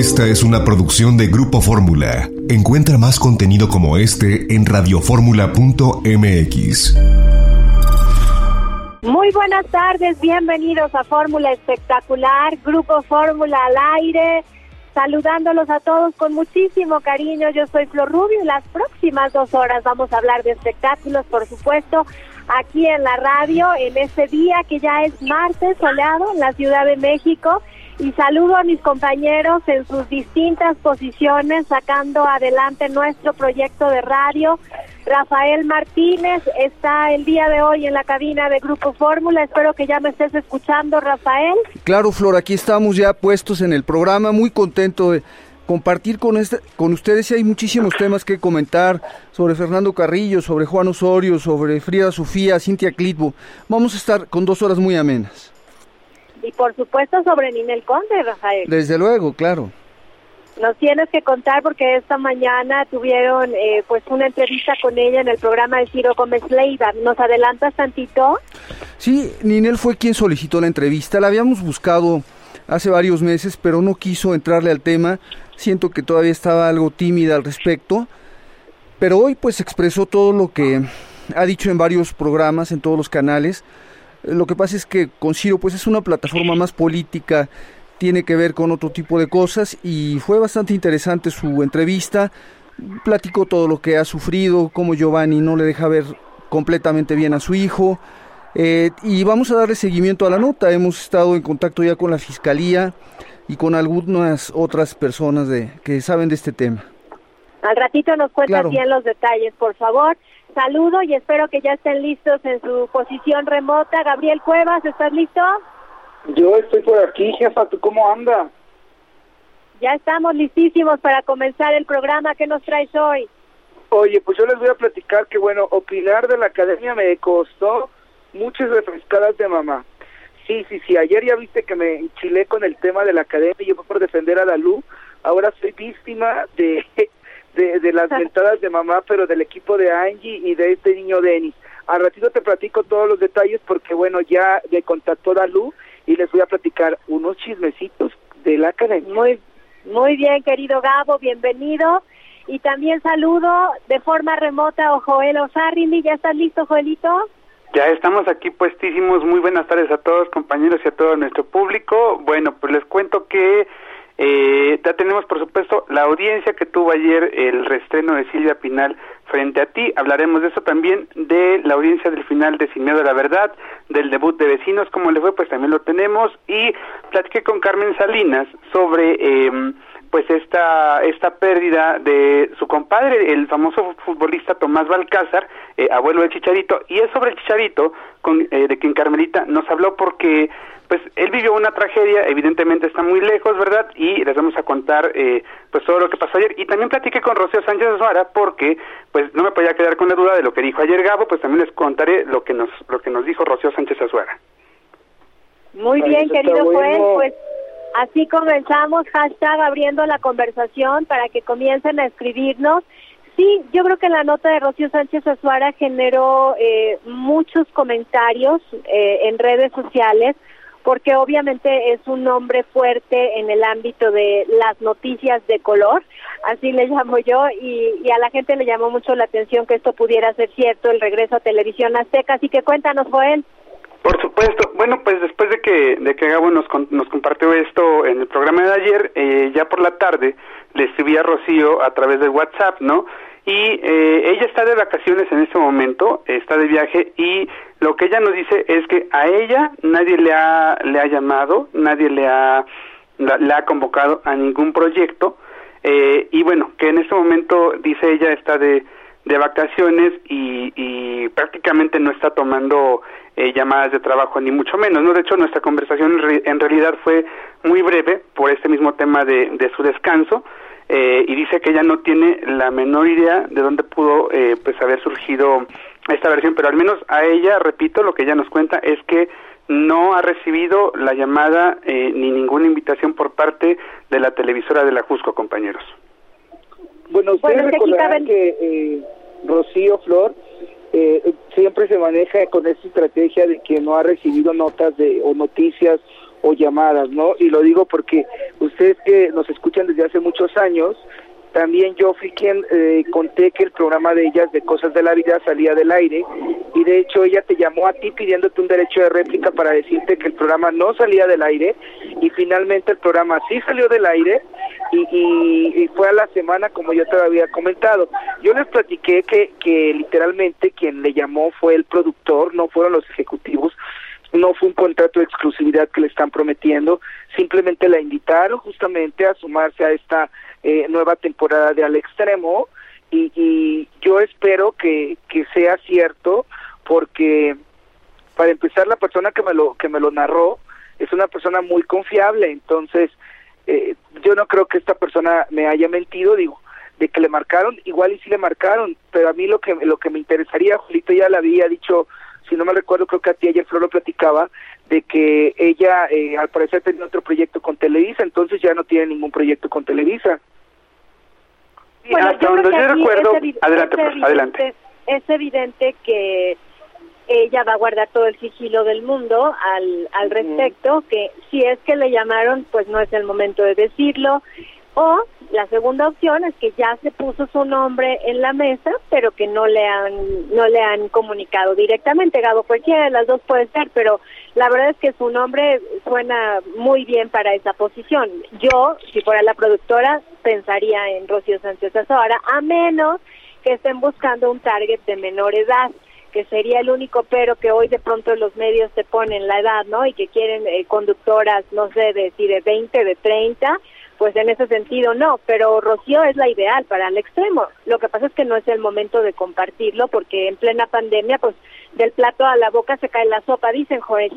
Esta es una producción de Grupo Fórmula. Encuentra más contenido como este en radioformula.mx. Muy buenas tardes, bienvenidos a Fórmula Espectacular, Grupo Fórmula al aire, saludándolos a todos con muchísimo cariño. Yo soy Flor Rubio y las próximas dos horas vamos a hablar de espectáculos, por supuesto, aquí en la radio, en este día que ya es martes soleado en la Ciudad de México y saludo a mis compañeros en sus distintas posiciones sacando adelante nuestro proyecto de radio. Rafael Martínez está el día de hoy en la cabina de Grupo Fórmula. Espero que ya me estés escuchando, Rafael. Claro, Flor, aquí estamos ya puestos en el programa, muy contento de compartir con, este, con ustedes y hay muchísimos temas que comentar sobre Fernando Carrillo, sobre Juan Osorio, sobre Frida Sofía, Cintia Clitbo. Vamos a estar con dos horas muy amenas. Y por supuesto sobre Ninel Conde, Rafael. Desde luego, claro. Nos tienes que contar porque esta mañana tuvieron eh, pues una entrevista con ella en el programa de Ciro Gómez Leiva. ¿Nos adelantas tantito? Sí, Ninel fue quien solicitó la entrevista. La habíamos buscado hace varios meses, pero no quiso entrarle al tema. Siento que todavía estaba algo tímida al respecto. Pero hoy pues expresó todo lo que ha dicho en varios programas, en todos los canales lo que pasa es que con Ciro pues es una plataforma más política, tiene que ver con otro tipo de cosas y fue bastante interesante su entrevista. Platicó todo lo que ha sufrido, cómo Giovanni no le deja ver completamente bien a su hijo. Eh, y vamos a darle seguimiento a la nota. Hemos estado en contacto ya con la fiscalía y con algunas otras personas de, que saben de este tema. Al ratito nos cuentas bien los detalles, por favor. Saludo y espero que ya estén listos en su posición remota. Gabriel Cuevas, ¿estás listo? Yo estoy por aquí, jefa. ¿Tú cómo anda? Ya estamos listísimos para comenzar el programa. ¿Qué nos traes hoy? Oye, pues yo les voy a platicar que, bueno, opinar de la academia me costó muchas refrescadas de mamá. Sí, sí, sí. Ayer ya viste que me enchilé con el tema de la academia y yo por defender a Dalú. Ahora soy víctima de de, las ventadas de mamá, pero del equipo de Angie y de este niño Denis. Al ratito te platico todos los detalles porque, bueno, ya me contactó Dalú y les voy a platicar unos chismecitos de la academia. Muy, muy bien, querido Gabo, bienvenido. Y también saludo de forma remota a Joel Osarrimi. ¿Ya estás listo, Joelito? Ya estamos aquí puestísimos. Muy buenas tardes a todos, compañeros y a todo nuestro público. Bueno, pues les cuento que eh, ya tenemos, por supuesto, la audiencia que tuvo ayer el restreno de Silvia Pinal frente a ti. Hablaremos de eso también, de la audiencia del final de Sin Miedo la Verdad, del debut de Vecinos, como le fue, pues también lo tenemos. Y platiqué con Carmen Salinas sobre... Eh, pues esta esta pérdida de su compadre, el famoso futbolista Tomás Balcázar, eh, abuelo del Chicharito, y es sobre el Chicharito con, eh, de quien Carmelita nos habló porque pues él vivió una tragedia, evidentemente está muy lejos, ¿verdad? Y les vamos a contar eh, pues todo lo que pasó ayer. Y también platiqué con Rocío Sánchez Azuara porque pues no me podía quedar con la duda de lo que dijo ayer Gabo, pues también les contaré lo que nos lo que nos dijo Rocío Sánchez Azuara. Muy bien, querido Joel, pues así comenzamos, hashtag abriendo la conversación para que comiencen a escribirnos. Sí, yo creo que la nota de Rocío Sánchez Azuara generó eh, muchos comentarios eh, en redes sociales porque obviamente es un nombre fuerte en el ámbito de las noticias de color, así le llamo yo, y, a la gente le llamó mucho la atención que esto pudiera ser cierto, el regreso a Televisión Azteca, así que cuéntanos, Joel. Por supuesto. Bueno, pues después de que, de que Gabo nos, nos compartió esto en el programa de ayer, eh, ya por la tarde le escribí a Rocío a través de WhatsApp, ¿no? y eh, ella está de vacaciones en este momento, está de viaje y lo que ella nos dice es que a ella nadie le ha le ha llamado, nadie le ha le ha convocado a ningún proyecto eh, y bueno que en este momento dice ella está de de vacaciones y, y prácticamente no está tomando eh, llamadas de trabajo ni mucho menos no de hecho nuestra conversación en realidad fue muy breve por este mismo tema de, de su descanso eh, y dice que ella no tiene la menor idea de dónde pudo eh, pues haber surgido esta versión, pero al menos a ella, repito, lo que ella nos cuenta es que no ha recibido la llamada eh, ni ninguna invitación por parte de la televisora de la Jusco, compañeros. Bueno, ustedes recordarán que Rocío Flor siempre se maneja con esta estrategia de que no ha recibido notas de o noticias o llamadas, ¿no? Y lo digo porque ustedes que nos escuchan desde hace muchos años, también yo fui quien eh, conté que el programa de ellas de Cosas de la Vida salía del aire y de hecho ella te llamó a ti pidiéndote un derecho de réplica para decirte que el programa no salía del aire y finalmente el programa sí salió del aire y, fue a la semana como yo te había comentado. Yo les platiqué que, que literalmente quien le llamó fue el productor, no fueron los ejecutivos no fue un contrato de exclusividad que le están prometiendo, simplemente la invitaron justamente a sumarse a esta eh, nueva temporada de Al Extremo y, y yo espero que, que sea cierto porque para empezar la persona que me lo que me lo narró es una persona muy confiable entonces eh, yo no creo que esta persona me haya mentido digo de que le marcaron igual y sí le marcaron pero a mí lo que lo que me interesaría Julito ya le había dicho si no me recuerdo, creo que a ti ayer Flor lo platicaba, de que ella eh, al parecer tenía otro proyecto con Televisa, entonces ya no tiene ningún proyecto con Televisa. Bueno, hasta donde yo recuerdo, adelante, pues, adelante. Es evidente que ella va a guardar todo el sigilo del mundo al, al respecto, que si es que le llamaron, pues no es el momento de decirlo, o la segunda opción es que ya se puso su nombre en la mesa, pero que no le han no le han comunicado directamente. Gabo, cualquiera de las dos puede ser, pero la verdad es que su nombre suena muy bien para esa posición. Yo, si fuera la productora, pensaría en Rocío Sánchez Azora, a menos que estén buscando un target de menor edad que sería el único pero que hoy de pronto los medios se ponen la edad, ¿no? Y que quieren eh, conductoras, no sé, de, si de 20, de 30, pues en ese sentido no, pero Rocío es la ideal para el extremo. Lo que pasa es que no es el momento de compartirlo porque en plena pandemia, pues del plato a la boca se cae la sopa, dicen Joel.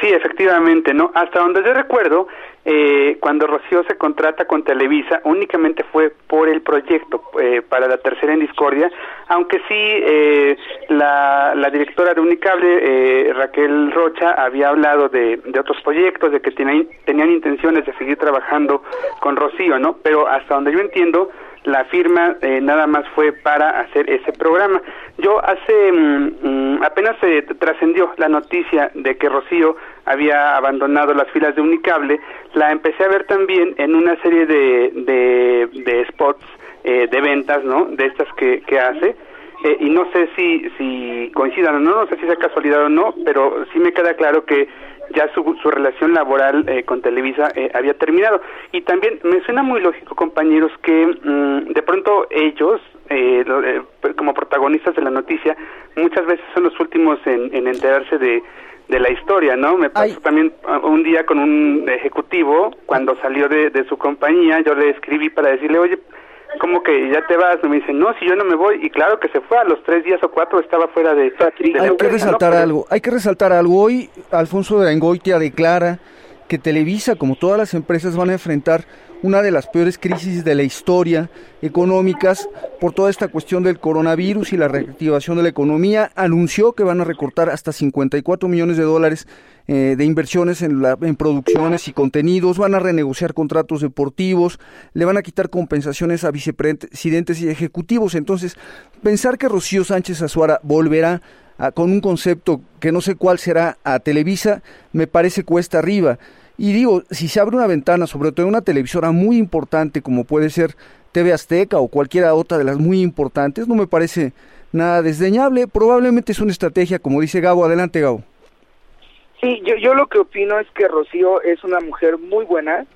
Sí, efectivamente, ¿no? Hasta donde yo recuerdo, eh, cuando Rocío se contrata con Televisa, únicamente fue por el proyecto eh, para la tercera en discordia, aunque sí eh, la, la, directora de Unicable, Raquel Rocha, había hablado de, de otros proyectos, de que tenían, tenían intenciones de seguir trabajando con Rocío, ¿no? Pero hasta donde yo entiendo, la firma eh, nada más fue para hacer ese programa. Yo hace mm, mm, apenas se trascendió la noticia de que Rocío había abandonado las filas de Unicable, la empecé a ver también en una serie de, de, de spots eh, de ventas, ¿no? De estas que, que hace. Eh, y no sé si, si coincidan o no, no sé si es casualidad o no, pero sí me queda claro que ya su, su relación laboral eh, con Televisa eh, había terminado. Y también me suena muy lógico, compañeros, que mm, de pronto ellos, eh, como protagonistas de la noticia, muchas veces son los últimos en, en enterarse de, de la historia, ¿no? Me pasó también ah, un día con un ejecutivo, cuando salió de, de su compañía, yo le escribí para decirle, oye, como que ya te vas? Me dicen, no, si yo no me voy. Y claro que se fue, a los tres días o cuatro estaba fuera de... hay que resaltar algo, hay que resaltar algo. Hoy Alfonso de Angoitia declara que Televisa, como todas las empresas, van a enfrentar una de las peores crisis de la historia económicas por toda esta cuestión del coronavirus y la reactivación de la economía. Anunció que van a recortar hasta 54 millones de dólares eh, de inversiones en, la, en producciones y contenidos, van a renegociar contratos deportivos, le van a quitar compensaciones a vicepresidentes y ejecutivos. Entonces, pensar que Rocío Sánchez Azuara volverá con un concepto que no sé cuál será a Televisa, me parece cuesta arriba. Y digo, si se abre una ventana, sobre todo una televisora muy importante como puede ser TV Azteca o cualquiera otra de las muy importantes, no me parece nada desdeñable. Probablemente es una estrategia, como dice Gabo. Adelante, Gabo. Sí, yo, yo lo que opino es que Rocío es una mujer muy buena,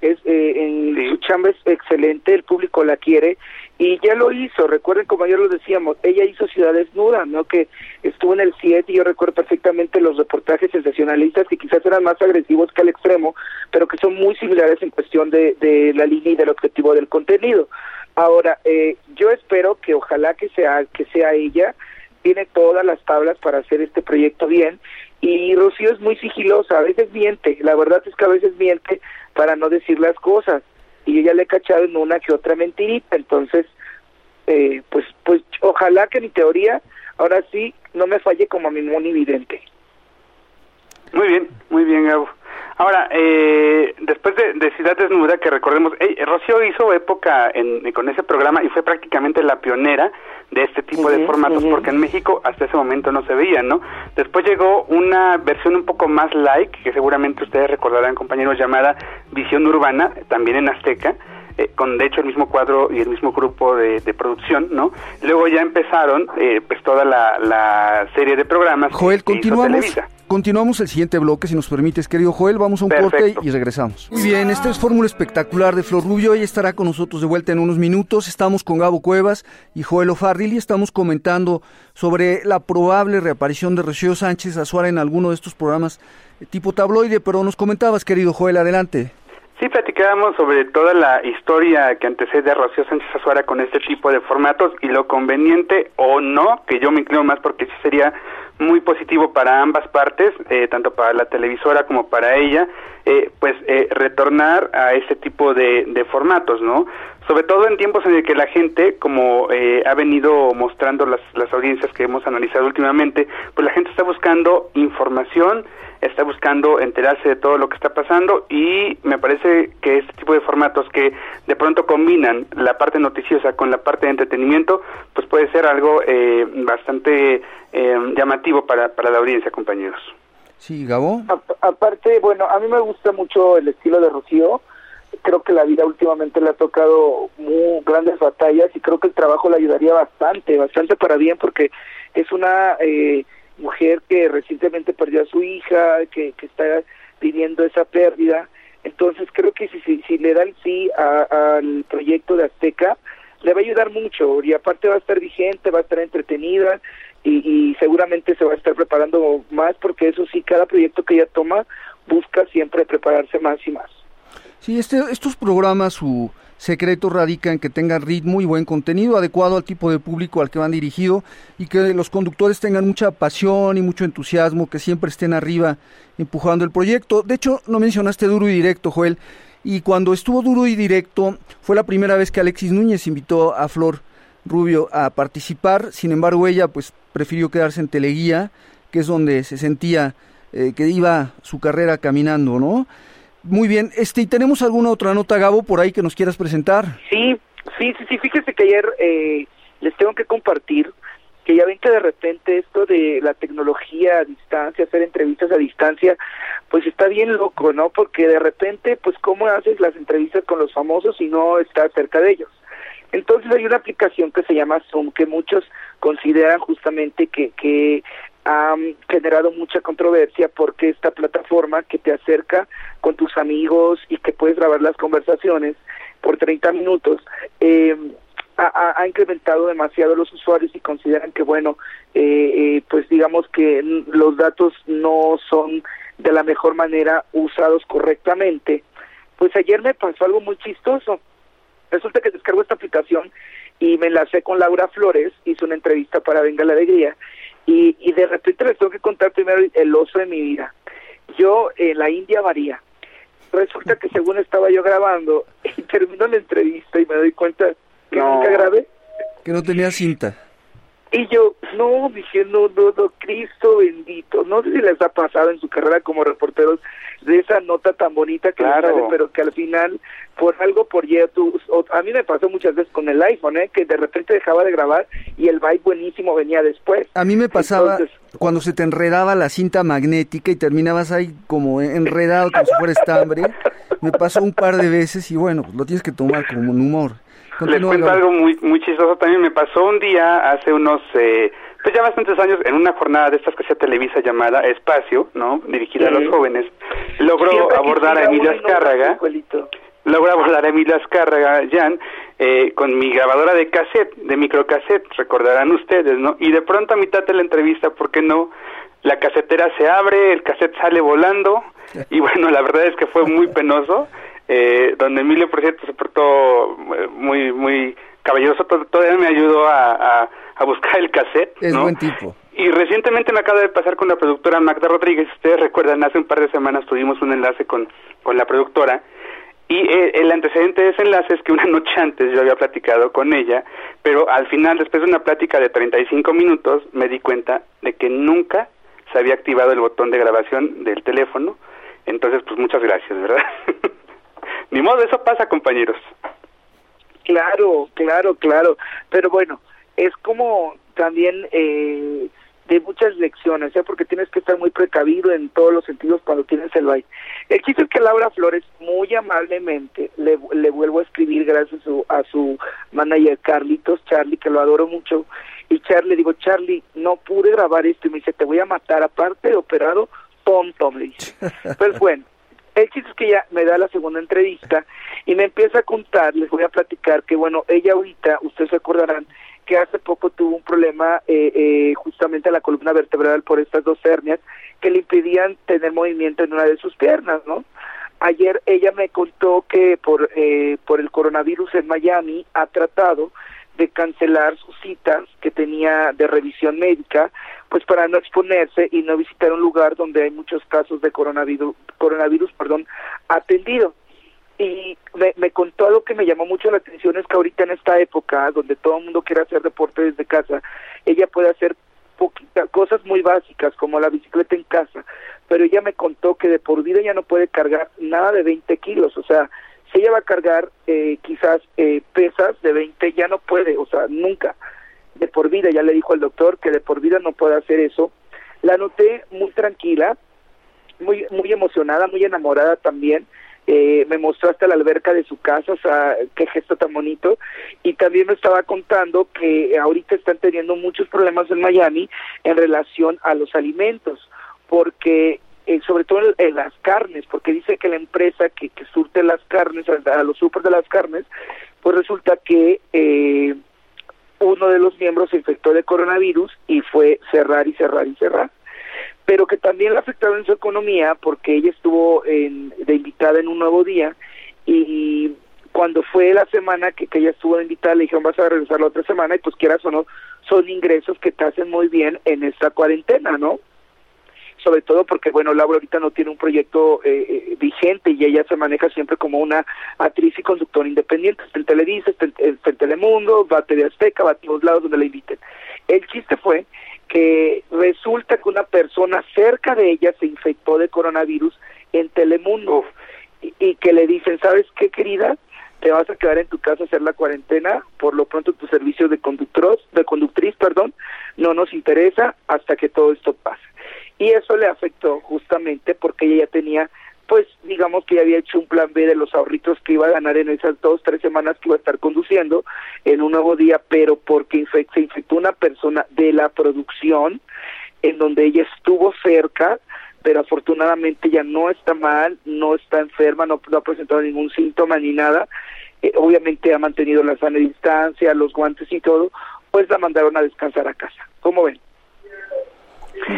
es eh, en su chamba es excelente, el público la quiere y ya lo hizo, recuerden como ayer lo decíamos, ella hizo Ciudad Desnuda, ¿no? Que estuvo en el 7 y yo recuerdo perfectamente los reportajes sensacionalistas que quizás eran más agresivos que al extremo, pero que son muy similares en cuestión de, de la línea y del objetivo del contenido. Ahora, eh, yo espero que ojalá que sea, que sea ella, tiene todas las tablas para hacer este proyecto bien. Y Rocío es muy sigilosa, a veces miente, la verdad es que a veces miente para no decir las cosas y yo ya le he cachado en una que otra mentirita, entonces eh, pues pues ojalá que mi teoría ahora sí no me falle como a mi evidente. Muy bien, muy bien Gabo. Ahora, eh, después de, Ciudad Desnuda, que recordemos, Rocío hizo época en, con ese programa y fue prácticamente la pionera de este tipo de formatos, porque en México hasta ese momento no se veía, ¿no? Después llegó una versión un poco más like, que seguramente ustedes recordarán, compañeros, llamada Visión Urbana, también en Azteca, eh, con de hecho el mismo cuadro y el mismo grupo de, producción, ¿no? Luego ya empezaron eh, pues toda la, serie de programas. Joel, continuamos. Continuamos el siguiente bloque, si nos permites, querido Joel. Vamos a un corte y regresamos. Muy bien, esta es Fórmula Espectacular de Flor Rubio. Ella estará con nosotros de vuelta en unos minutos. Estamos con Gabo Cuevas y Joel O'Farrill y estamos comentando sobre la probable reaparición de Rocío Sánchez Azuara en alguno de estos programas tipo tabloide. Pero nos comentabas, querido Joel, adelante. Sí, platicábamos sobre toda la historia que antecede a Rocío Sánchez Azuara con este tipo de formatos y lo conveniente o no, que yo me inclino más porque sí sería muy positivo para ambas partes, eh, tanto para la televisora como para ella, eh, pues eh, retornar a este tipo de, de, formatos, ¿no? Sobre todo en tiempos en el que la gente, como ha venido mostrando las, las audiencias que hemos analizado últimamente, pues la gente está buscando información, está buscando enterarse de todo lo que está pasando y me parece que este tipo de formatos que de pronto combinan la parte noticiosa con la parte de entretenimiento, pues puede ser algo eh, bastante eh, llamativo para, para la audiencia, compañeros. Sí, Gabo. aparte, bueno, a mí me gusta mucho el estilo de Rocío. Creo que la vida últimamente le ha tocado muy grandes batallas y creo que el trabajo le ayudaría bastante, bastante para bien porque es una eh, mujer que recientemente perdió a su hija, que, que está viviendo esa pérdida. Entonces creo que si, si, si le da el sí al proyecto de Azteca, le va a ayudar mucho y aparte va a estar vigente, va a estar entretenida y, y seguramente se va a estar preparando más porque eso sí, cada proyecto que ella toma busca siempre prepararse más y más. Sí, este, estos programas, su secreto radica en que tengan ritmo y buen contenido adecuado al tipo de público al que van dirigido y que los conductores tengan mucha pasión y mucho entusiasmo, que siempre estén arriba empujando el proyecto. De hecho, no mencionaste duro y directo, Joel, y cuando estuvo duro y directo fue la primera vez que Alexis Núñez invitó a Flor Rubio a participar, sin embargo ella pues prefirió quedarse en Teleguía, que es donde se sentía eh, que iba su carrera caminando, ¿no? Muy bien, este, ¿y tenemos alguna otra nota, Gabo, por ahí que nos quieras presentar? Sí, sí, sí, sí, fíjese que ayer eh, les tengo que compartir que ya ven que de repente esto de la tecnología a distancia, hacer entrevistas a distancia, pues está bien loco, ¿no? Porque de repente, pues, ¿cómo haces las entrevistas con los famosos si no estás cerca de ellos? Entonces hay una aplicación que se llama Zoom que muchos consideran justamente que, que ha generado mucha controversia porque esta plataforma que te acerca tus amigos y que puedes grabar las conversaciones por 30 minutos, eh, ha, incrementado demasiado los usuarios y consideran que, bueno, eh, eh, pues digamos que los datos no son de la mejor manera usados correctamente. Pues ayer me pasó algo muy chistoso. Resulta que descargo esta aplicación y me enlacé con Laura Flores, hizo una entrevista para Venga la Alegría y, y de repente les tengo que contar primero el oso de mi vida. Yo en la India María. Resulta que según estaba yo grabando y termino la entrevista y me doy cuenta que nunca grabé. Que no tenía cinta. Y yo, no, diciendo, no, no, Cristo bendito. No sé si les ha pasado en su carrera como reporteros de esa nota tan bonita que claro. pero que al final, por algo, por YouTube, a mí me pasó muchas veces con el iPhone, ¿eh? que de repente dejaba de grabar y el byte buenísimo venía después. A mí me pasaba cuando se te enredaba la cinta magnética y terminabas ahí como enredado como si fuera estambre. me pasó un par de veces y bueno, pues lo tienes que tomar como un humor. Les cuento algo muy, muy chistoso. También me pasó un día hace unos, eh, pues ya bastantes años, en una jornada de estas que se Televisa llamada Espacio, ¿no? Dirigida a los jóvenes. Logró abordar a Emilia Azcárraga. Logró abordar a Emilia Azcárraga, Jan, eh, con mi grabadora de cassette, de microcassette, recordarán ustedes, ¿no? Y de pronto a mitad de la entrevista, ¿por qué no? La casetera se abre, el cassette sale volando, y bueno, la verdad es que fue muy penoso eh, donde Emilio, por cierto, se portó eh, muy, muy caballeroso, todavía me ayudó a, a, buscar el cassette. Es buen tipo. Y recientemente me acaba de pasar con la productora Magda Rodríguez, ustedes recuerdan, hace un par de semanas tuvimos un enlace con, con la productora, y eh, el antecedente de ese enlace es que una noche antes yo había platicado con ella, pero al final, después de una plática de 35 minutos, me di cuenta de que nunca se había activado el botón de grabación del teléfono, Entonces, pues muchas gracias, ¿verdad? Ni modo, eso pasa, compañeros. Claro, claro, claro. Pero bueno, es como también eh, de muchas lecciones, ¿eh? porque tienes que estar muy precavido en todos los sentidos cuando tienes el baile. El chiste es que Laura Flores muy amablemente le, le vuelvo a escribir gracias a su, a su manager Carlitos, Charlie, que lo adoro mucho, y Charlie, le digo, Charlie, no pude grabar esto, y me dice, te voy a matar, aparte de operado, tonto, me dice. Pues bueno, el chiste es que ella me da la segunda entrevista y me empieza a contar, les voy a platicar que bueno, ella ahorita, ustedes se acordarán, que hace poco tuvo un problema eh, eh, justamente a la columna vertebral por estas dos hernias que le impedían tener movimiento en una de sus piernas, ¿no? Ayer ella me contó que por, eh, por el coronavirus en Miami ha tratado de cancelar sus citas que tenía de revisión médica, pues para no exponerse y no visitar un lugar donde hay muchos casos de coronavirus, coronavirus perdón, atendido. Y me, me, contó algo que me llamó mucho la atención es que ahorita en esta época donde todo el mundo quiere hacer deporte desde casa ella puede hacer poquitas cosas muy básicas como la bicicleta en casa. Pero ella me contó que de por vida ya no puede cargar nada de 20 kilos o sea si ella va a cargar eh, quizás eh, pesas de 20 ya no puede o sea nunca. De por vida ya le dijo el doctor que de por vida no puede hacer eso. La noté muy tranquila muy muy emocionada muy enamorada también. Eh, me mostró hasta la alberca de su casa, o sea, qué gesto tan bonito, y también me estaba contando que ahorita están teniendo muchos problemas en Miami en relación a los alimentos, porque eh, sobre todo en, las carnes, porque dice que la empresa que, que surte las carnes, a, los super de las carnes, pues resulta que eh, uno de los miembros se infectó de coronavirus y fue cerrar y cerrar y cerrar pero que también le afectado en su economía porque ella estuvo en, de invitada en un nuevo día y cuando fue la semana que, que ella estuvo de invitada le dijeron vas a regresar la otra semana y pues quieras o no son ingresos que te hacen muy bien en esta cuarentena, ¿no? Sobre todo porque, bueno, Laura ahorita no tiene un proyecto eh, eh, vigente y ella se maneja siempre como una actriz y conductora independiente. Está en Televisa, está en, está en Telemundo, va a TV Azteca, va a todos lados donde la inviten. El chiste fue que resulta que una persona cerca de ella se infectó de coronavirus en Telemundo y, y, que le dicen, ¿sabes qué, querida? Te vas a quedar en tu casa a hacer la cuarentena, por lo pronto tu servicio de conductor, de conductriz, perdón, no nos interesa hasta que todo esto pase. Y eso le afectó justamente porque ella ya tenía pues digamos que ya había hecho un plan B de los ahorritos que iba a ganar en esas dos, tres semanas que iba a estar conduciendo en un nuevo día, pero porque se infectó una persona de la producción en donde ella estuvo cerca, pero afortunadamente ya no está mal, no está enferma, no, ha presentado ningún síntoma ni nada, eh, obviamente ha mantenido la sana distancia, los guantes y todo, pues la mandaron a descansar a casa. ¿Cómo ven?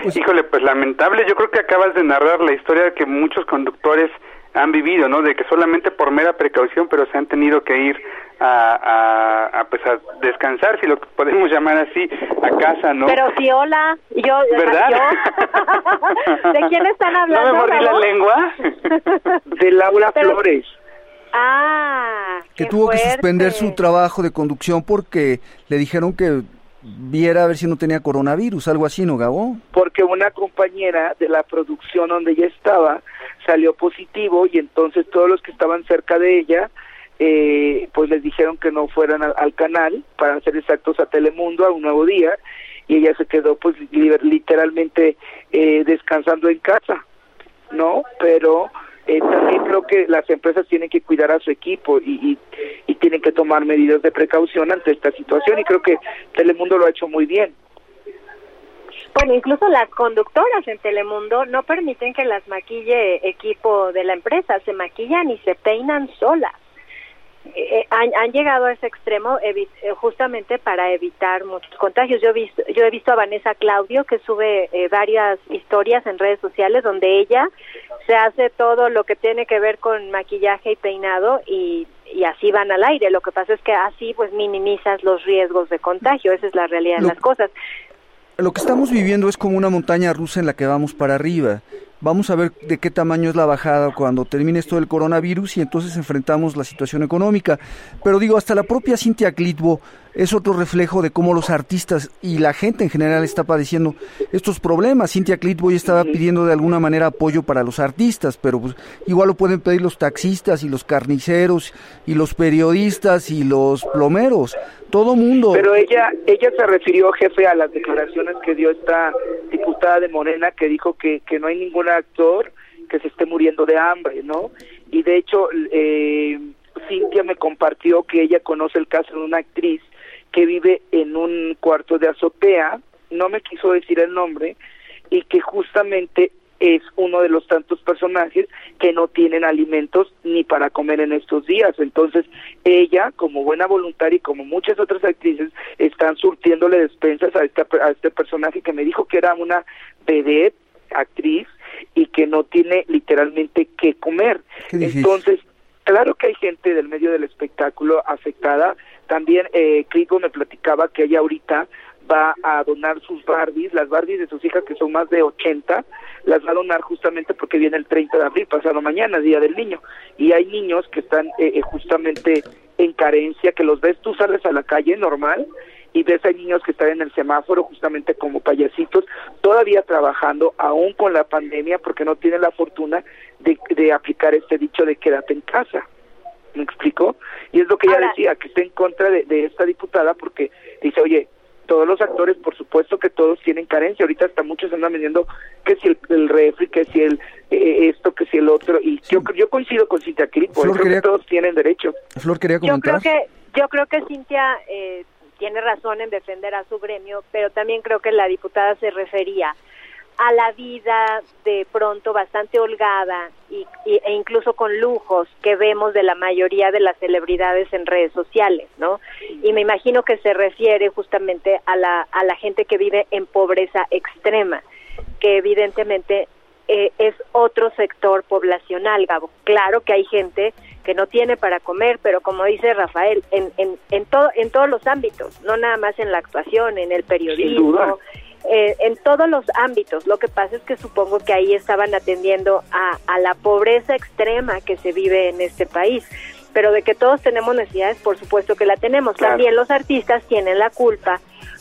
Pues, Híjole, pues lamentable, yo creo que acabas de narrar la historia que muchos conductores han vivido, ¿no? De que solamente por mera precaución, pero se han tenido que ir a, a, a, pues a descansar, si lo podemos llamar así, a casa, ¿no? Pero si hola, yo, ¿verdad? Yo, ¿de quién están hablando? ¿No me mordí la lengua? de Laura pero, Flores. Ah, que tuvo fuerte. que suspender su trabajo de conducción porque le dijeron que viera a ver si no tenía coronavirus, algo así, ¿no, Gabo? Porque una compañera de la producción donde ella estaba salió positivo y entonces todos los que estaban cerca de ella, eh, pues les dijeron que no fueran al, al, canal, para ser exactos a Telemundo, a un nuevo día, y ella se quedó pues literalmente eh, descansando en casa, ¿no? Pero eh, también creo que las empresas tienen que cuidar a su equipo y, y, y, tienen que tomar medidas de precaución ante esta situación y creo que Telemundo lo ha hecho muy bien. Bueno, incluso las conductoras en Telemundo no permiten que las maquille equipo de la empresa, se maquillan y se peinan solas. Eh, han, han, llegado a ese extremo justamente para evitar muchos contagios. Yo he visto, yo he visto a Vanessa Claudio que sube eh, varias historias en redes sociales donde ella se hace todo lo que tiene que ver con maquillaje y peinado y, y así van al aire. Lo que pasa es que así pues minimizas los riesgos de contagio. Esa es la realidad de lo, las cosas. Lo que estamos viviendo es como una montaña rusa en la que vamos para arriba. Vamos a ver de qué tamaño es la bajada cuando termine esto del coronavirus y entonces enfrentamos la situación económica. Pero digo, hasta la propia Cintia Clitbo es otro reflejo de cómo los artistas y la gente en general está padeciendo estos problemas. Cintia Clitboy estaba pidiendo de alguna manera apoyo para los artistas, pero pues, igual lo pueden pedir los taxistas y los carniceros y los periodistas y los plomeros. Todo mundo. Pero ella, ella se refirió, jefe, a las declaraciones que dio esta diputada de Morena que dijo que, que no hay ningún actor que se esté muriendo de hambre, ¿no? Y de hecho, eh, Cintia me compartió que ella conoce el caso de una actriz que vive en un cuarto de azotea, no me quiso decir el nombre, y que justamente es uno de los tantos personajes que no tienen alimentos ni para comer en estos días. Entonces, ella, como buena voluntaria y como muchas otras actrices, están surtiéndole despensas a, esta, a este personaje que me dijo que era una vedette, actriz, y que no tiene literalmente qué comer. Entonces, claro que hay gente del medio del espectáculo afectada, también eh, me platicaba que ella ahorita va a donar sus Barbies, las Barbies de sus hijas que son más de 80, las va a donar justamente porque viene el 30 de abril, pasado mañana, Día del Niño. Y hay niños que están eh, eh, justamente en carencia, que los ves, tú sales a la calle normal y ves a niños que están en el semáforo justamente como payasitos, todavía trabajando, aún con la pandemia, porque no tienen la fortuna de, de aplicar este dicho de quédate en casa. ¿Me explico? Y es lo que ella decía, que está en contra de, esta diputada porque dice, oye, todos los actores, por supuesto que todos tienen carencia. Ahorita hasta muchos andan vendiendo que si el, refri, que si el eh, esto, que si el otro. Y yo, yo coincido con Cintia Cripo, por eso que todos tienen derecho. Flor quería comentar. Yo creo que, yo creo que Cintia eh, tiene razón en defender a su gremio, pero también creo que la diputada se refería a la vida de pronto bastante holgada y, e incluso con lujos que vemos de la mayoría de las celebridades en redes sociales, ¿no? Y me imagino que se refiere justamente a la, a la gente que vive en pobreza extrema, que evidentemente eh, es otro sector poblacional, Gabo. Claro que hay gente que no tiene para comer, pero como dice Rafael, en, en, en, todo, en todos los ámbitos, no nada más en la actuación, en el periodismo, eh, en todos los ámbitos. Lo que pasa es que supongo que ahí estaban atendiendo a, a la pobreza extrema que se vive en este país. Pero de que todos tenemos necesidades, por supuesto que la tenemos. También los artistas tienen la culpa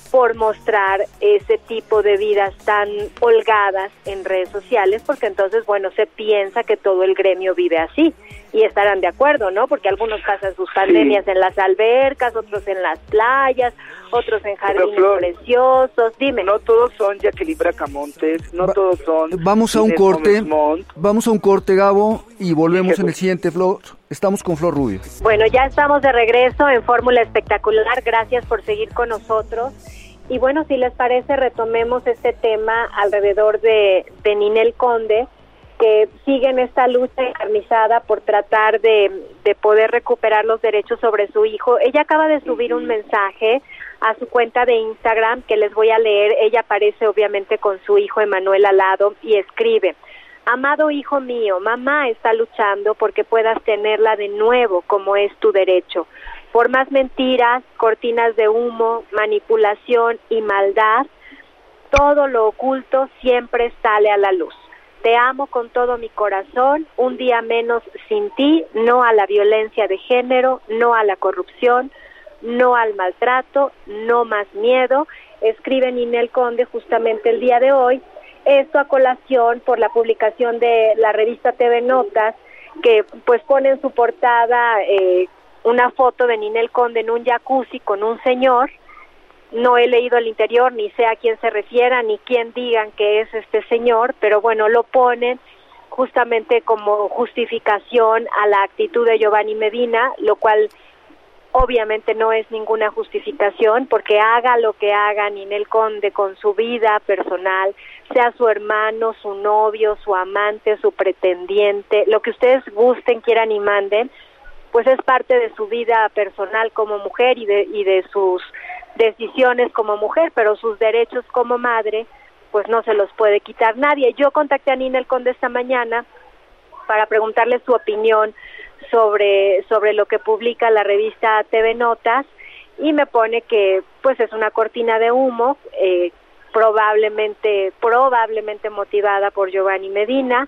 por mostrar ese tipo de vidas tan holgadas en redes sociales, porque entonces, bueno, se piensa que todo el gremio vive así y estarán de acuerdo, ¿no? Porque algunos pasan sus pandemias en las albercas, otros en las playas, otros en jardines preciosos. Dime. No todos son Jacqueline Bracamontes, no todos son. Vamos a un corte. Vamos a un corte, Gabo, y volvemos en el siguiente Flor. Estamos con Flor Rubio. Bueno, ya estamos de regreso en Fórmula Espectacular. Gracias por seguir con nosotros. Y bueno, si les parece, retomemos este tema alrededor de, de Ninel Conde, que sigue en esta lucha encarnizada por tratar de, de poder recuperar los derechos sobre su hijo. Ella acaba de subir un mensaje a su cuenta de Instagram que les voy a leer. Ella aparece obviamente con su hijo Emanuel al lado y escribe, Amado hijo mío, mamá está luchando porque puedas tenerla de nuevo como es tu derecho. Por más mentiras, cortinas de humo, manipulación y maldad, todo lo oculto siempre sale a la luz. Te amo con todo mi corazón, un día menos sin ti, no a la violencia de género, no a la corrupción, no al maltrato, no más miedo. Escribe Ninel Conde justamente el día de hoy. Esto a colación por la publicación de la revista TV Notas, que pues pone en su portada eh, una foto de Ninel Conde en un jacuzzi con un señor. No he leído el interior, ni sé a quién se refiera, ni quién digan que es este señor, pero bueno, lo ponen justamente como justificación a la actitud de Giovanni Medina, lo cual obviamente no es ninguna justificación porque haga lo que haga Ninel Conde con su vida personal, sea su hermano, su novio, su amante, su pretendiente, lo que ustedes gusten, quieran y manden, pues es parte de su vida personal como mujer y de, y de sus decisiones como mujer, pero sus derechos como madre, pues no se los puede quitar nadie. Yo contacté a Nina el Conde esta mañana para preguntarle su opinión sobre, sobre lo que publica la revista TV Notas y me pone que pues es una cortina de humo, eh, probablemente, probablemente motivada por Giovanni Medina,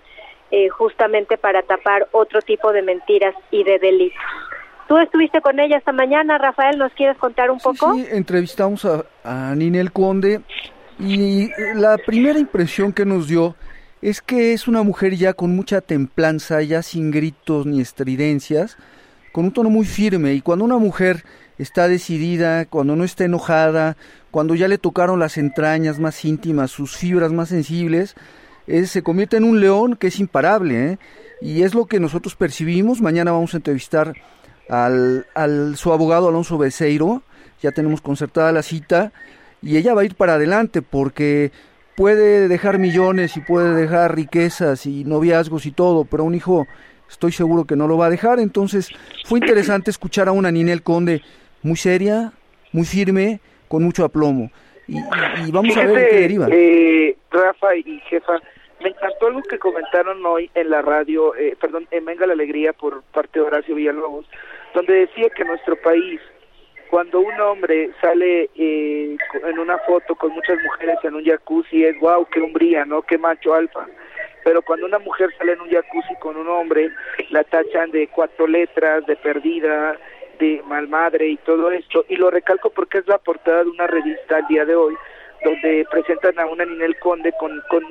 eh, justamente para tapar otro tipo de mentiras y de delitos. Tú estuviste con ella esta mañana, Rafael, ¿nos quieres contar un poco? Sí, entrevistamos a, a Ninel Conde y la primera impresión que nos dio es que es una mujer ya con mucha templanza, ya sin gritos ni estridencias, con un tono muy firme. Y cuando una mujer está decidida, cuando no está enojada, cuando ya le tocaron las entrañas más íntimas, sus fibras más sensibles, se convierte en un león que es imparable. ¿eh? Y es lo que nosotros percibimos. Mañana vamos a entrevistar al, al su abogado Alonso Becerro. Ya tenemos concertada la cita. Y ella va a ir para adelante porque puede dejar millones y puede dejar riquezas y noviazgos y todo, pero un hijo estoy seguro que no lo va a dejar. Entonces fue interesante escuchar a una Ninel Conde muy seria, muy firme, con mucho aplomo. Y, vamos a ver qué deriva. Eh, Rafa y jefa, me encantó algo que comentaron hoy en la radio, eh, perdón, en Venga la Alegría por parte de Horacio Villalobos, donde decía que nuestro país, cuando un hombre sale eh, en una foto con muchas mujeres en un jacuzzi, es wow, qué hombría, ¿no? Qué macho alfa pero cuando una mujer sale en un jacuzzi con un hombre, la tachan de cuatro letras, de perdida, de mal madre y todo esto, y lo recalco porque es la portada de una revista al día de hoy, donde presentan a una Ninel Conde con, con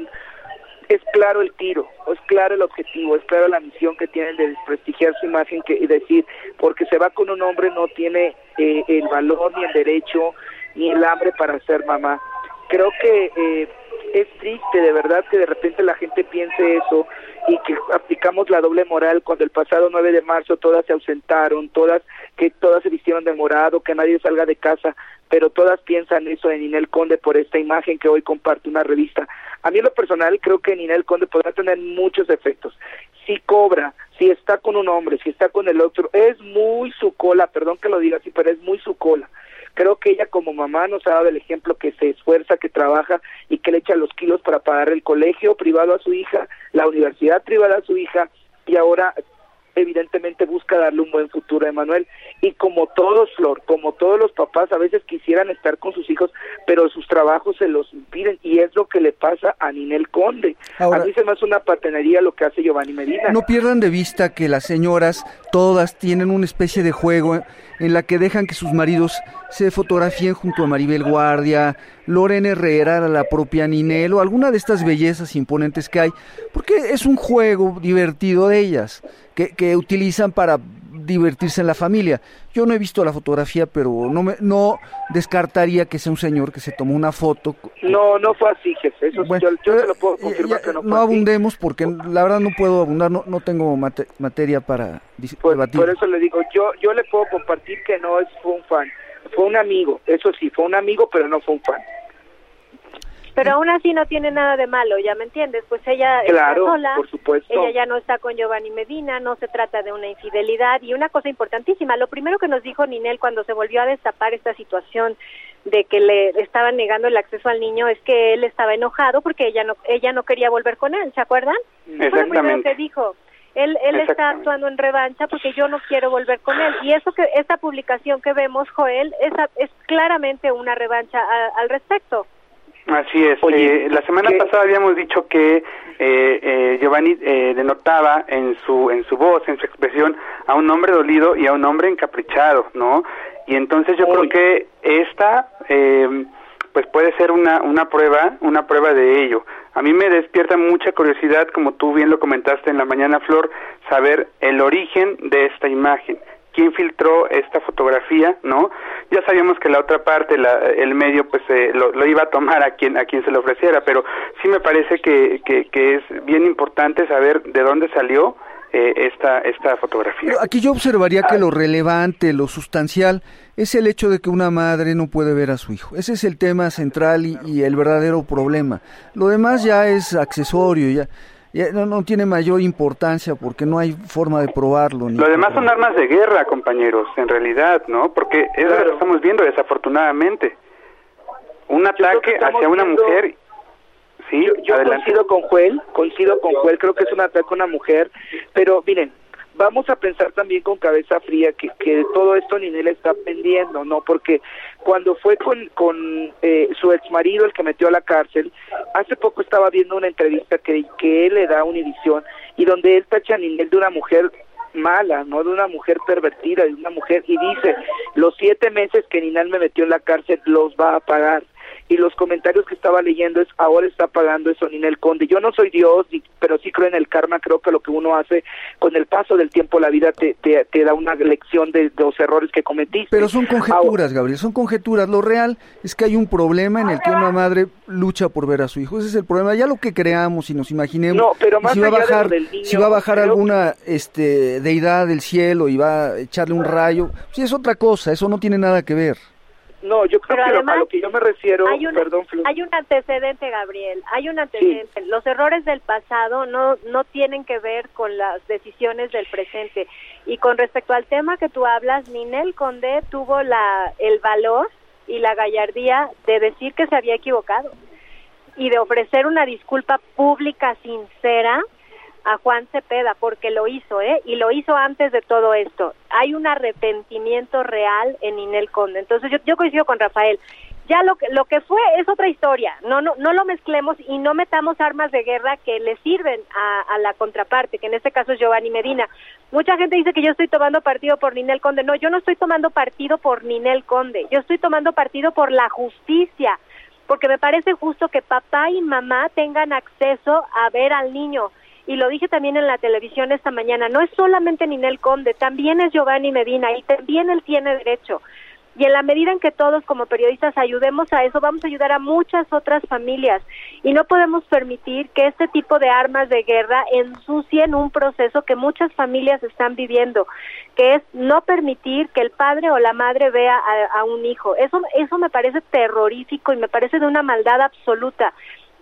es claro el tiro, es claro el objetivo, es claro la misión que tienen de desprestigiar su imagen que, y decir, porque se va con un hombre no tiene eh, el valor ni el derecho ni el hambre para ser mamá. Creo que eh, es triste de verdad que de repente la gente piense eso y que aplicamos la doble moral cuando el pasado 9 de marzo todas se ausentaron, todas que todas se vistieron de morado, que nadie salga de casa, pero todas piensan eso de Ninel Conde por esta imagen que hoy comparte una revista. A mí en lo personal creo que Ninel Conde podrá tener muchos efectos. Si cobra, si está con un hombre, si está con el otro, es muy su cola, perdón que lo diga así, pero es muy su cola Creo que ella como mamá nos ha dado el ejemplo que se esfuerza, que trabaja y que le echa los kilos para pagar el colegio privado a su hija, la universidad privada a su hija y ahora evidentemente busca darle un buen futuro a Emanuel. Y como todos, Flor, como todos los papás, a veces quisieran estar con sus hijos, pero sus trabajos se los impiden. Y es lo que le pasa a Ninel Conde. a mí se me hace una patenería lo que hace Giovanni Medina. No pierdan de vista que las señoras, todas, tienen una especie de juego en la que dejan que sus maridos se fotografíen junto a Maribel Guardia, Lorena Herrera, la propia Ninel o alguna de estas bellezas imponentes que hay, porque es un juego divertido de ellas, que, que utilizan para divertirse en la familia. Yo no he visto la fotografía, pero no me, no descartaría que sea un señor que se tomó una foto. No, no fue así, jefe. Eso yo, yo lo puedo confirmar que no fue No abundemos porque la verdad no puedo abundar, no, no tengo materia para por, debatir. Por eso le digo, yo yo le puedo compartir que no es, fue un fan, fue un amigo, eso sí, fue un amigo, pero no fue un fan. Pero aún así no tiene nada de malo, ¿ya me entiendes? Pues ella está sola, por supuesto. ella ya no está con Giovanni Medina, no se trata de una infidelidad. Y una cosa importantísima, lo primero que nos dijo Ninel cuando se volvió a destapar esta situación de que le estaban negando el acceso al niño es que él estaba enojado porque ella no ella no quería volver con él, ¿se acuerdan? Exactamente. Fue lo primero que dijo. Él, él está actuando en revancha porque yo no quiero volver con él. Y eso que esta publicación que vemos, Joel, es, es claramente una revancha al respecto. Así es. Eh, la semana pasada habíamos dicho que eh, eh, Giovanni eh, denotaba en su en su voz, en su expresión, a un hombre dolido y a un hombre encaprichado, ¿no? Y entonces yo creo que esta, eh, pues puede ser una una prueba, una prueba de ello. A mí me despierta mucha curiosidad, como tú bien lo comentaste en la mañana, Flor, saber el origen de esta imagen quién filtró esta fotografía, ¿no? Ya sabíamos que la otra parte, la, el medio, pues eh, lo, lo, iba a tomar a quien a quien se lo ofreciera, pero sí me parece que, que, que es bien importante saber de dónde salió eh, esta esta fotografía. aquí yo observaría que lo relevante, lo sustancial, es el hecho de que una madre no puede ver a su hijo. Ese es el tema central y, y el verdadero problema. Lo demás ya es accesorio, ya no, no tiene mayor importancia porque no hay forma de probarlo. Lo demás son armas de guerra, compañeros, en realidad, ¿no? Porque es lo que estamos viendo desafortunadamente. Un ataque hacia una mujer. Sí, yo, yo coincido con Juel, coincido con Juel, creo que es un ataque a una mujer, pero miren, vamos a pensar también con cabeza fría que, que todo esto Ninel está pendiendo, ¿no? Porque cuando fue con, con eh, su ex marido, el que metió a la cárcel, hace poco estaba viendo una entrevista que, que él le da a Univisión y donde él tacha a Ninel de una mujer mala, no de una mujer pervertida, de una mujer, y dice, los siete meses que Ninel me metió en la cárcel los va a pagar y los comentarios que estaba leyendo es ahora está pagando eso Ninel Conde. Yo no soy Dios, pero sí creo en el karma, creo que lo que uno hace con el paso del tiempo la vida te, te, da una lección de, los errores que cometiste. Pero son conjeturas, Gabriel, son conjeturas. Lo real es que hay un problema en el que una madre lucha por ver a su hijo. Ese es el problema. Ya lo que creamos y nos imaginemos no, pero más si va a bajar, si va a bajar alguna este deidad del cielo y va a echarle un rayo, sí es otra cosa, eso no tiene nada que ver. No, yo creo que a lo que yo me refiero, hay perdón, Hay un antecedente, Gabriel, hay un antecedente. Los errores del pasado no no tienen que ver con las decisiones del presente. Y con respecto al tema que tú hablas, Ninel Conde tuvo la el valor y la gallardía de decir que se había equivocado y de ofrecer una disculpa pública sincera a Juan Cepeda porque lo hizo, ¿eh? Y lo hizo antes de todo esto. Hay un arrepentimiento real en Inel Conde. Entonces yo, yo coincido con Rafael. Ya lo que, lo que fue es otra historia. No, no, no lo mezclemos y no metamos armas de guerra que le sirven a, a la contraparte, que en este caso es Giovanni Medina. Mucha gente dice que yo estoy tomando partido por Ninel Conde. No, yo no estoy tomando partido por Ninel Conde. Yo estoy tomando partido por la justicia porque me parece justo que papá y mamá tengan acceso a ver al niño y lo dije también en la televisión esta mañana, no es solamente Ninel Conde, también es Giovanni Medina y también él tiene derecho. Y en la medida en que todos como periodistas ayudemos a eso, vamos a ayudar a muchas otras familias. Y no podemos permitir que este tipo de armas de guerra ensucien un proceso que muchas familias están viviendo, que es no permitir que el padre o la madre vea a, a un hijo. Eso, eso me parece terrorífico y me parece de una maldad absoluta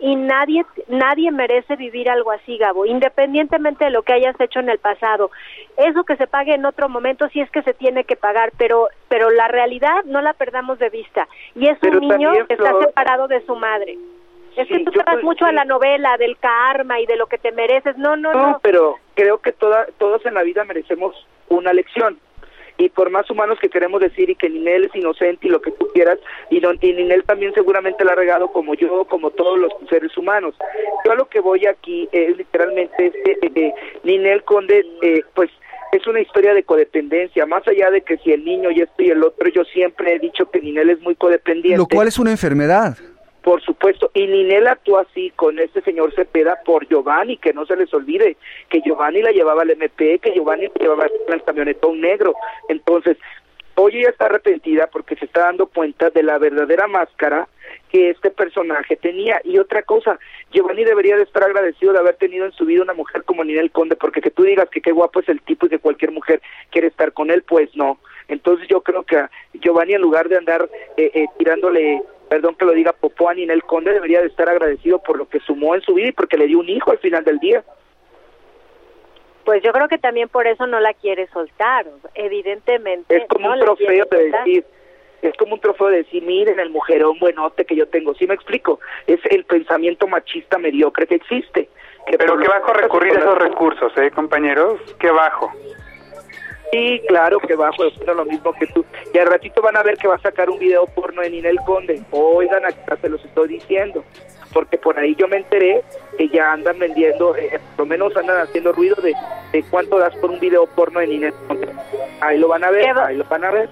y nadie nadie merece vivir algo así, Gabo, independientemente de lo que hayas hecho en el pasado. Eso que se pague en otro momento sí es que se tiene que pagar, pero pero la realidad no la perdamos de vista. Y es un niño que está separado de su madre. Es que tú te mucho a la novela del karma y de lo que te mereces. No, no, no. No, pero creo que toda, todos en la vida merecemos una lección y por más humanos que queremos decir y que Ninel es inocente y lo que tú quieras, y, Ninel también seguramente la ha regado como yo, como todos los seres humanos. Yo a lo que voy aquí es literalmente eh, Ninel Conde, eh, pues es una historia de codependencia, más allá de que si el niño y esto y el otro, yo siempre he dicho que Ninel es muy codependiente. Lo cual es una enfermedad. Por supuesto, y Ninel actuó así con este señor Cepeda por Giovanni, que no se les olvide que Giovanni la llevaba al MP, que Giovanni la llevaba al camionetón negro. Entonces, hoy ella está arrepentida porque se está dando cuenta de la verdadera máscara que este personaje tenía. Y otra cosa, Giovanni debería de estar agradecido de haber tenido en su vida una mujer como Ninel Conde, porque que tú digas que qué guapo es el tipo y que cualquier mujer quiere estar con él, pues no. Entonces yo creo que Giovanni en lugar de andar eh, eh, tirándole perdón que lo diga Popó a Ninel Conde, debería de estar agradecido por lo que sumó en su vida y porque le dio un hijo al final del día. Pues yo creo que también por eso no la quiere soltar, evidentemente. Es como un trofeo de decir, es como un trofeo de decir, miren el mujerón buenote que yo tengo, ¿sí me explico? Es el pensamiento machista mediocre que existe. Pero qué bajo recurrir a esos recursos, ¿eh, compañeros? Qué bajo. Sí, claro que bajo, es lo mismo que tú. Y al ratito van a ver que va a sacar un video porno de Ninel Conde. Oigan, acá se los estoy diciendo. Porque por ahí yo me enteré que ya andan vendiendo, eh, por lo menos andan haciendo ruido de, de cuánto das por un video porno de Ninel Conde. Ahí lo van a ver, ahí lo van a ver.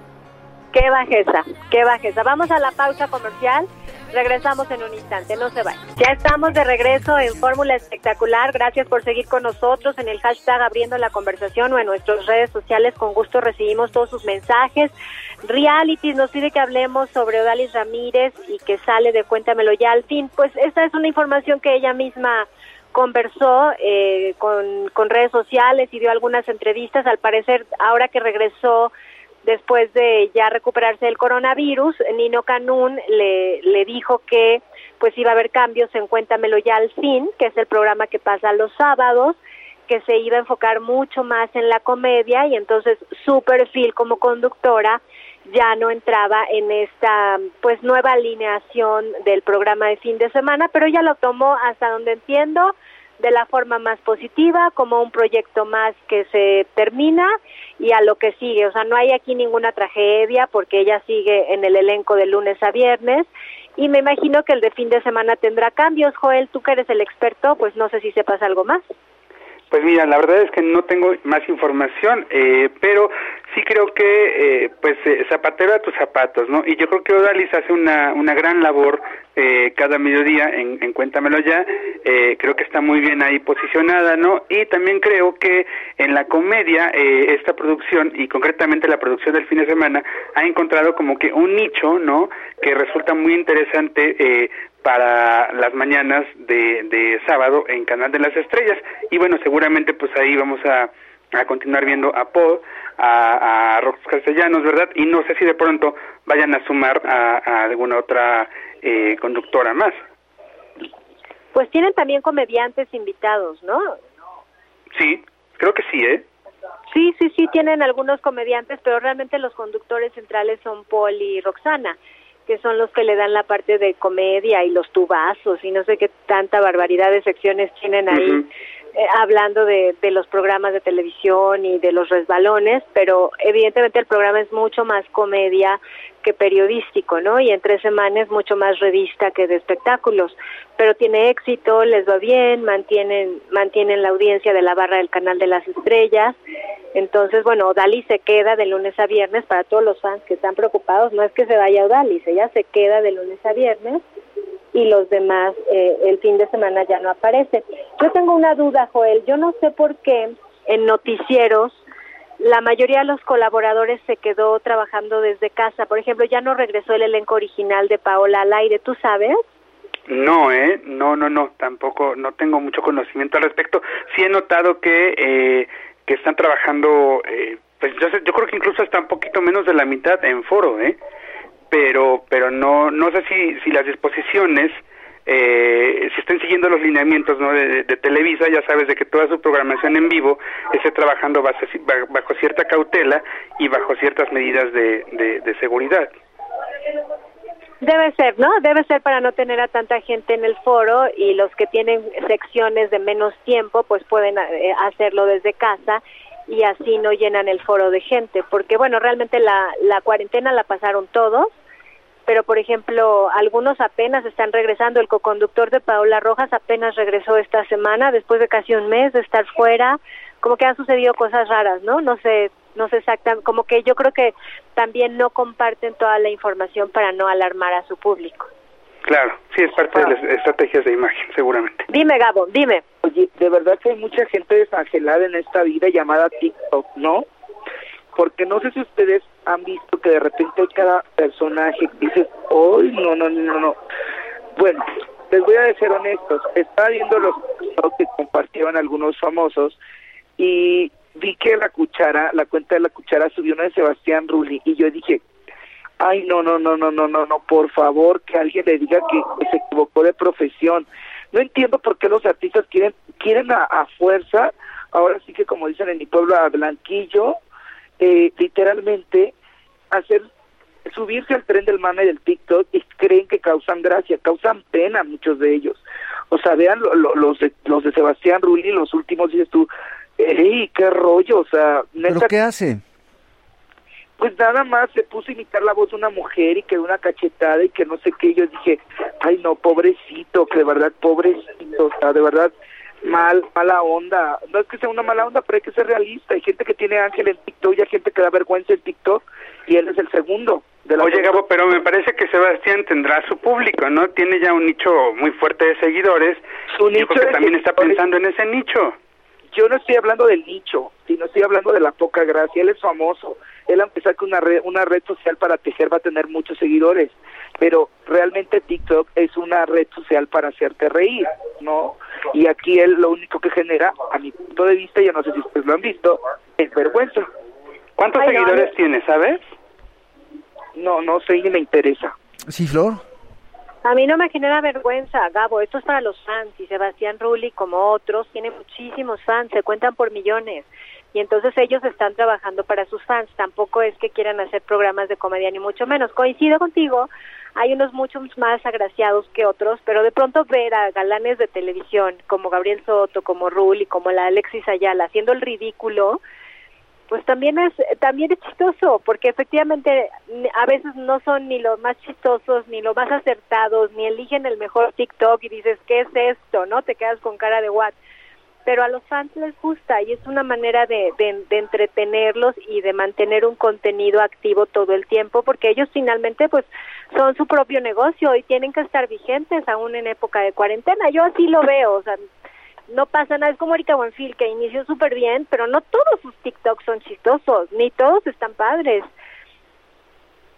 Qué bajeza, qué bajeza. Vamos a la pausa comercial Regresamos en un instante, no se vayan. Ya estamos de regreso en Fórmula Espectacular. Gracias por seguir con nosotros en el hashtag Abriendo la Conversación o en nuestras redes sociales. Con gusto recibimos todos sus mensajes. Reality nos pide que hablemos sobre Odalis Ramírez y que sale de Cuéntamelo ya al fin. Pues esta es una información que ella misma conversó eh, con, con redes sociales y dio algunas entrevistas. Al parecer, ahora que regresó después de ya recuperarse del coronavirus, Nino Canún le, le dijo que pues iba a haber cambios en Cuéntamelo ya al fin, que es el programa que pasa los sábados, que se iba a enfocar mucho más en la comedia y entonces su perfil como conductora ya no entraba en esta pues nueva alineación del programa de fin de semana, pero ella lo tomó hasta donde entiendo de la forma más positiva, como un proyecto más que se termina y a lo que sigue. O sea, no hay aquí ninguna tragedia porque ella sigue en el elenco de lunes a viernes y me imagino que el de fin de semana tendrá cambios. Joel, tú que eres el experto, pues no sé si sepas algo más. Pues mira, la verdad es que no tengo más información, eh, pero sí creo que, eh, pues, eh, zapatero a tus zapatos, ¿no? Y yo creo que Odalis hace una, una gran labor eh, cada mediodía en, en Cuéntamelo Ya, eh, creo que está muy bien ahí posicionada, ¿no? Y también creo que en la comedia, eh, esta producción, y concretamente la producción del fin de semana, ha encontrado como que un nicho, ¿no? Que resulta muy interesante para las mañanas de, de sábado en Canal de las Estrellas. Y bueno, seguramente pues ahí vamos a, a continuar viendo a Paul, a, a Rox Castellanos, ¿verdad? Y no sé si de pronto vayan a sumar a, a alguna otra eh, conductora más. Pues tienen también comediantes invitados, ¿no? Sí, creo que sí, ¿eh? Sí, sí, sí, tienen algunos comediantes, pero realmente los conductores centrales son Paul y Roxana, que son los que le dan la parte de comedia y los tubazos y no sé qué tanta barbaridad de secciones tienen ahí. Eh, hablando de, de los programas de televisión y de los resbalones, pero evidentemente el programa es mucho más comedia que periodístico, ¿no? Y en tres semanas es mucho más revista que de espectáculos, pero tiene éxito, les va bien, mantienen mantienen la audiencia de la barra del canal de las estrellas. Entonces, bueno, Dali se queda de lunes a viernes para todos los fans que están preocupados, no es que se vaya Dali, ella se queda de lunes a viernes y los demás eh, el fin de semana ya no aparece. Yo tengo una duda, Joel, yo no sé por qué en noticieros la mayoría de los colaboradores se quedó trabajando desde casa. Por ejemplo, ya no regresó el elenco original de Paola al aire, ¿tú sabes? No, ¿eh? No, no, no, tampoco, no tengo mucho conocimiento al respecto. Sí he notado que, eh, que están trabajando, eh, pues yo, yo creo que incluso hasta un poquito menos de la mitad en foro, ¿eh? Pero, pero no, no sé si, si las disposiciones, eh, si están siguiendo los lineamientos ¿no? de, Televisa, ya sabes de que toda su programación en vivo esté trabajando bajo, bajo cierta cautela y bajo ciertas medidas de, de, de seguridad. Debe ser, ¿no? Debe ser para no tener a tanta gente en el foro y los que tienen secciones de menos tiempo, pues pueden eh, hacerlo desde casa y así no llenan el foro de gente, porque bueno, realmente la, la cuarentena la pasaron todos, pero por ejemplo, algunos apenas están regresando, el coconductor de Paola Rojas apenas regresó esta semana, después de casi un mes de estar fuera, como que han sucedido cosas raras, ¿no? No sé, no sé exactamente, como que yo creo que también no comparten toda la información para no alarmar a su público. Claro, sí, es parte de las estrategias de imagen, seguramente. Dime, Gabo, dime. Oye, de verdad que hay mucha gente desangelada en esta vida llamada TikTok, ¿no? Porque no sé si ustedes han visto que de repente hay cada personaje que dices, ¡ay, no, no, no, no! Bueno, les voy a ser honestos. Estaba viendo los TikTok que compartieron algunos famosos y vi que la cuchara, la cuenta de la cuchara subió una de Sebastián Rulli y yo dije, ay, no, no, no, no, no, no, no, por favor, que alguien le diga que, se equivocó de profesión. No entiendo por qué los artistas quieren quieren a, a fuerza, ahora sí que como dicen en mi pueblo, a blanquillo, eh, literalmente hacer subirse al tren del mame del TikTok y creen que causan gracia, causan pena muchos de ellos. O sea, vean lo- lo- los de, los de Sebastián Rulli, los últimos dices tú, ¡ey, qué rollo! O sea, ¿Pero qué hace? Pues nada más se puso a imitar la voz de una mujer y que una cachetada y que no sé qué. Yo dije, ay no, pobrecito, que de verdad, pobrecito, o sea, de verdad, mal, mala onda. No es que sea una mala onda, pero hay que ser realista. Hay gente que tiene ángel en TikTok y hay gente que da vergüenza en TikTok y él es el segundo. De la Oye, Gabo, pero me parece que Sebastián tendrá su público, ¿no? Tiene ya un nicho muy fuerte de seguidores. Su yo nicho creo que también está pensando en ese nicho. yo no estoy hablando del nicho, sino estoy hablando de la poca gracia. Él es famoso. Él a empezar con una red, una red social para tejer va a tener muchos seguidores, pero realmente TikTok es una red social para hacerte reír, ¿no? Y aquí él lo único que genera, a mi punto de vista, yo no sé si ustedes lo han visto, es vergüenza. ¿Cuántos Ay, seguidores no. tiene, sabes? No, no sé ni me interesa. ¿Sí, Flor? A mí no me genera vergüenza, Gabo, esto es para los fans y Sebastián Rulli, como otros, tiene muchísimos fans, se cuentan por millones. Y entonces ellos están trabajando para sus fans, tampoco es que quieran hacer programas de comedia ni mucho menos. Coincido contigo, hay unos muchos más agraciados que otros, pero de pronto ver a galanes de televisión como Gabriel Soto, como Rulli, como la Alexis Ayala haciendo el ridículo, pues también es también es chistoso porque efectivamente a veces no son ni los más chistosos ni los más acertados ni eligen el mejor TikTok y dices qué es esto no te quedas con cara de what pero a los fans les gusta y es una manera de, de, de, entretenerlos y de mantener un contenido activo todo el tiempo porque ellos finalmente pues son su propio negocio y tienen que estar vigentes aún en época de cuarentena. Yo así lo veo, o sea, no pasa nada, es como Erika Buenfil que inició súper bien, pero no todos sus TikToks son chistosos, ni todos están padres.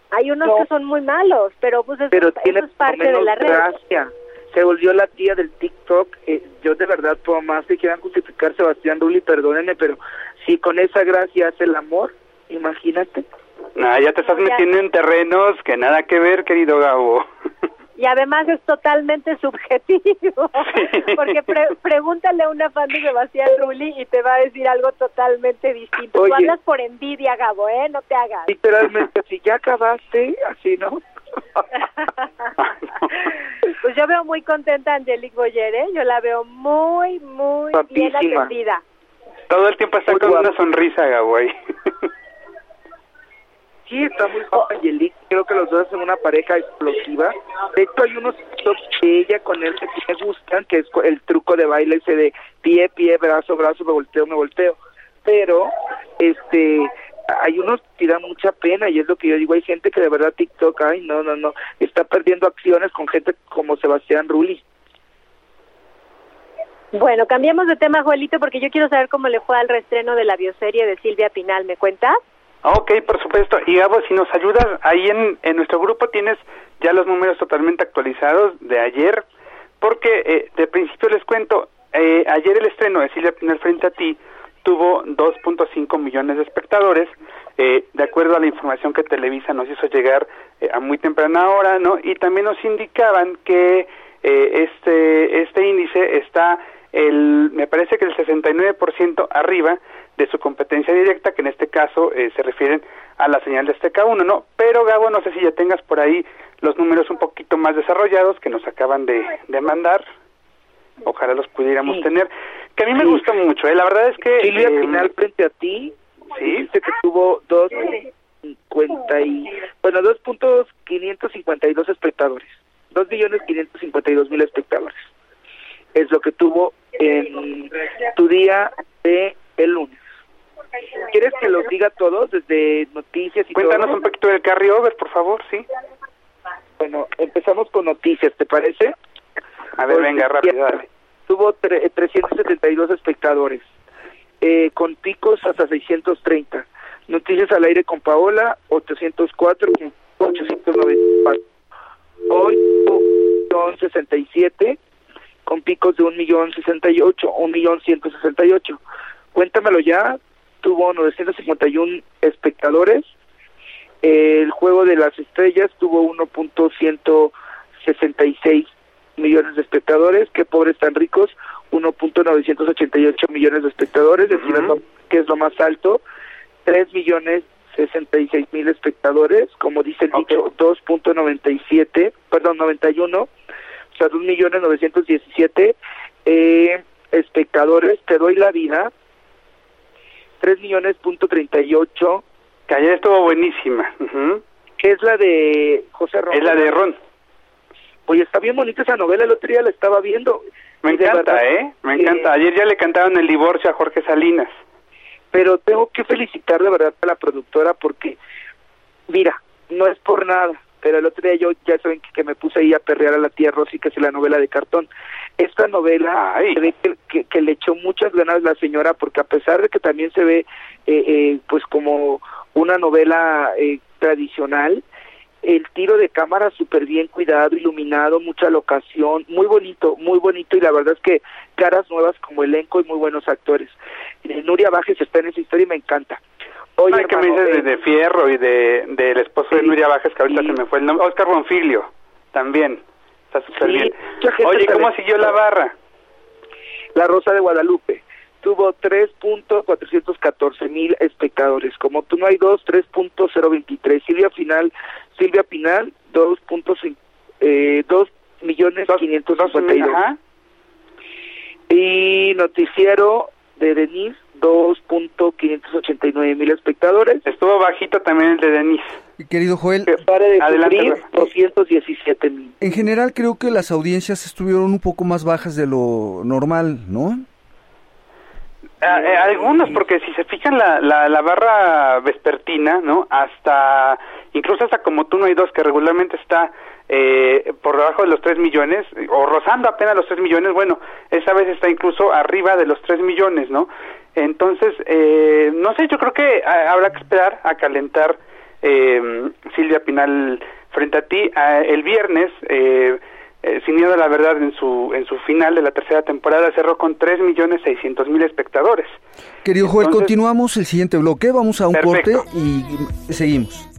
Hay unos No. que son muy malos, pero pues eso, pero eso es parte de la red. gracia. Se volvió la tía del TikTok. Eh, yo de verdad, por más que quieran justificar Sebastián Rulli, perdónenme, pero si con esa gracia hace el amor, imagínate. No, ya te estás metiendo en terrenos que nada que ver, querido Gabo. Y además es totalmente subjetivo, porque pre- pregúntale a una fan de Sebastián Rulli y te va a decir algo totalmente distinto. Oye. Tú hablas por envidia, Gabo, ¿eh? No te hagas. Literalmente, si ya acabaste, así, ¿no? pues yo veo muy contenta a Angelique Boyer, ¿eh? Yo la veo muy, muy bien Guapísima. atendida. Todo el tiempo está Muy con guapo. una sonrisa, Gabo, ahí. Sí, está muy guapa Angelique. Creo que los dos hacen una pareja explosiva. De hecho, hay unos TikToks de ella con él que sí me gustan, que es el truco de baile ese de pie, pie, brazo, brazo, me volteo, me volteo. Pero, este, hay unos que dan mucha pena y es lo que yo digo. Hay gente que de verdad TikTok, ay, no, no, no, está perdiendo acciones con gente como Sebastián Rulli. Bueno, cambiemos de tema, Joelito, porque yo quiero saber cómo le fue al reestreno de la bioserie de Silvia Pinal. ¿Me cuentas? Ok, por supuesto. Y Gabo, si nos ayudas, ahí en, en nuestro grupo tienes ya los números totalmente actualizados de ayer, porque eh, de principio les cuento, eh, ayer el estreno de Silvia Pinal frente a ti tuvo 2.5 millones de espectadores, eh, de acuerdo a la información que Televisa nos hizo llegar eh, a muy temprana hora, ¿no? Y también nos indicaban que eh, este este índice está el me parece que el 69% arriba de su competencia directa, que en este caso eh, se refieren a la señal de Azteca 1, ¿no? Pero Gabo, no sé si ya tengas por ahí los números un poquito más desarrollados que nos acaban de, de mandar. Ojalá los pudiéramos Sí. tener. Que a mí me gusta mucho, ¿eh? La verdad es que... Silvia eh, Pinal frente a ti, Sí. dice que tuvo dos cincuenta y bueno dos puntos quinientos cincuenta y dos espectadores, dos millones quinientos cincuenta y dos mil espectadores es lo que tuvo en tu día de el lunes. ¿Quieres que los diga todos desde noticias y Cuéntanos todo? un poquito del carryover, por favor, ¿sí? Bueno, empezamos con noticias, ¿te parece? A ver, Pues, venga, rápido, dale. Tuvo tre- eh, 372 espectadores, eh, con picos hasta 630. Noticias al aire con Paola, 804, con 894. Hoy, tuvo 1.67, con picos de 1.068, 1.168. Cuéntamelo ya, tuvo 951 espectadores. El juego de las estrellas tuvo 1.166 millones de espectadores, qué pobres tan ricos, 1.988 millones de espectadores, es decir, Ujú. es lo- que es lo más alto, 3 millones 66 mil espectadores, como dice el Ok. dicho, 2.97, perdón, 91, o sea, 2 millones 917 eh, espectadores, te doy la vida, 3 millones punto 38, Que ayer estuvo buenísima. ujú. que es la de José Ron. Es la de Ron. Oye, está bien bonita esa novela, el otro día la estaba viendo. Me encanta, verdad ¿eh? Me encanta. Ayer ya le cantaron el divorcio a Jorge Salinas. Pero tengo que felicitar de verdad a la productora porque, mira, no es por nada, pero el otro día yo ya saben que, que me puse ahí a perrear a la tía Rosy, que es la novela de cartón. Esta novela Ay. se ve que, que- que le echó muchas ganas la señora porque a pesar de que también se ve eh, eh, pues como una novela eh, tradicional, el tiro de cámara súper bien cuidado, iluminado, mucha locación, muy bonito, muy bonito y la verdad es que caras nuevas como elenco y muy buenos actores. Eh, Nuria Bajes está en esa historia y me encanta. Oye, Ay, que me dices de, eh, de Fierro y de del esposo de Nuria Bajes, que ahorita sí. se me fue el nombre. Oscar Bonfilio, también. Está súper Sí, bien. Oye, ¿cómo siguió la barra? La Rosa de Guadalupe tuvo 3.414 mil espectadores. Como tú no hay dos, 3.023. Silvia Final, Silvia Pinal, 2.5 eh, 2 millones Dos- 552. Ajá. Y noticiero de Denise, 2.589 mil espectadores. Estuvo bajito también el de Denise. Querido Joel, Pare de Adelante, sufrir, Rafa. 217 mil. en general creo que las audiencias estuvieron un poco más bajas de lo normal, ¿no? eh, algunos, porque si se fijan la, la, barra vespertina, ¿no? Hasta, incluso hasta como tú no hay dos, que regularmente está eh, por debajo de los 3 millones, o rozando apenas los 3 millones, bueno, esa vez está incluso arriba de los 3 millones, ¿no? Entonces, eh, no sé, yo creo que habrá que esperar a calentar eh, Silvia Pinal frente a ti. el viernes, eh, eh, sin miedo a la verdad, en su, en su final de la tercera temporada cerró con 3 millones 600 mil espectadores. Querido Joel, continuamos el siguiente bloque, vamos a un corte y seguimos.